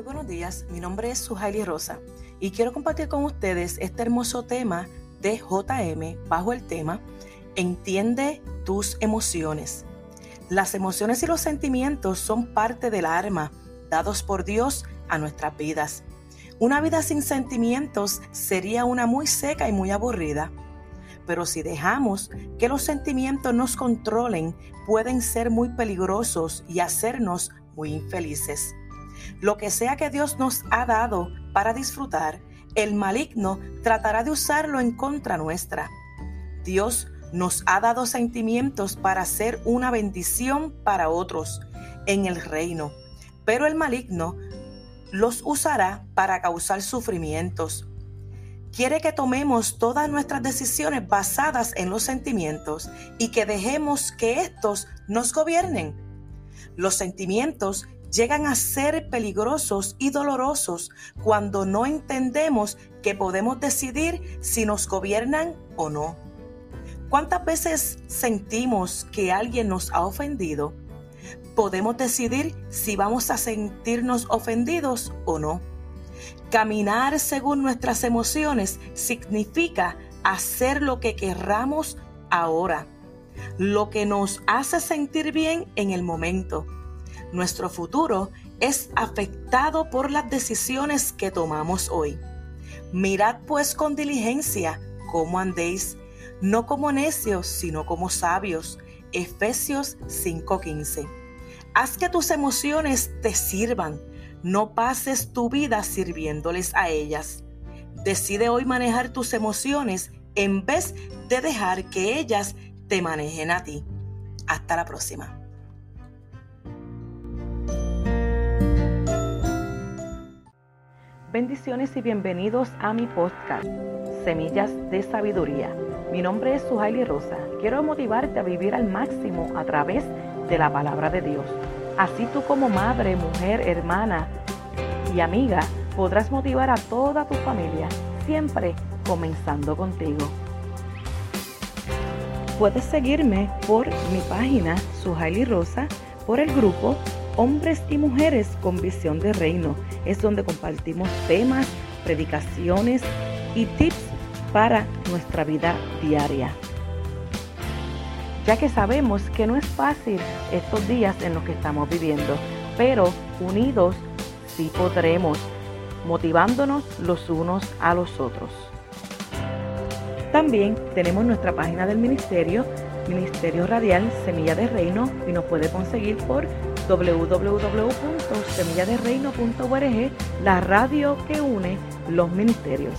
Muy buenos días, mi nombre es Suhaili Rosa y quiero compartir con ustedes este hermoso tema de JM bajo el tema Entiende tus emociones. Las emociones y los sentimientos son parte del arma dados por Dios a nuestras vidas. Una vida sin sentimientos sería una muy seca y muy aburrida. Pero si dejamos que los sentimientos nos controlen, pueden ser muy peligrosos y hacernos muy infelices. Lo que sea que Dios nos ha dado para disfrutar, el maligno tratará de usarlo en contra nuestra. Dios nos ha dado sentimientos para ser una bendición para otros en el reino, pero el maligno los usará para causar sufrimientos. Quiere que tomemos todas nuestras decisiones basadas en los sentimientos y que dejemos que estos nos gobiernen. Los sentimientos llegan a ser peligrosos y dolorosos cuando no entendemos que podemos decidir si nos gobiernan o no. ¿Cuántas veces sentimos que alguien nos ha ofendido? Podemos decidir si vamos a sentirnos ofendidos o no. Caminar según nuestras emociones significa hacer lo que querramos ahora, lo que nos hace sentir bien en el momento nuestro futuro es afectado por las decisiones que tomamos hoy. Mirad pues con diligencia cómo andéis, no como necios, sino como sabios. Efesios 5:15. Haz que tus emociones te sirvan, no pases tu vida sirviéndoles a ellas. Decide hoy manejar tus emociones en vez de dejar que ellas te manejen a ti. Hasta la próxima. Bendiciones y bienvenidos a mi podcast, Semillas de Sabiduría. Mi nombre es Suhaili Rosa. Quiero motivarte a vivir al máximo a través de la palabra de Dios. Así tú como madre, mujer, hermana y amiga podrás motivar a toda tu familia, siempre comenzando contigo. Puedes seguirme por mi página Suhaili Rosa, por el grupo Hombres y Mujeres con Visión de Reino es donde compartimos temas, predicaciones y tips para nuestra vida diaria. Ya que sabemos que no es fácil estos días en los que estamos viviendo, pero unidos sí podremos, motivándonos los unos a los otros. También tenemos nuestra página del ministerio, Ministerio Radial Semilla de Reino, y nos puede conseguir por www.semilladereino.org, la radio que une los ministerios.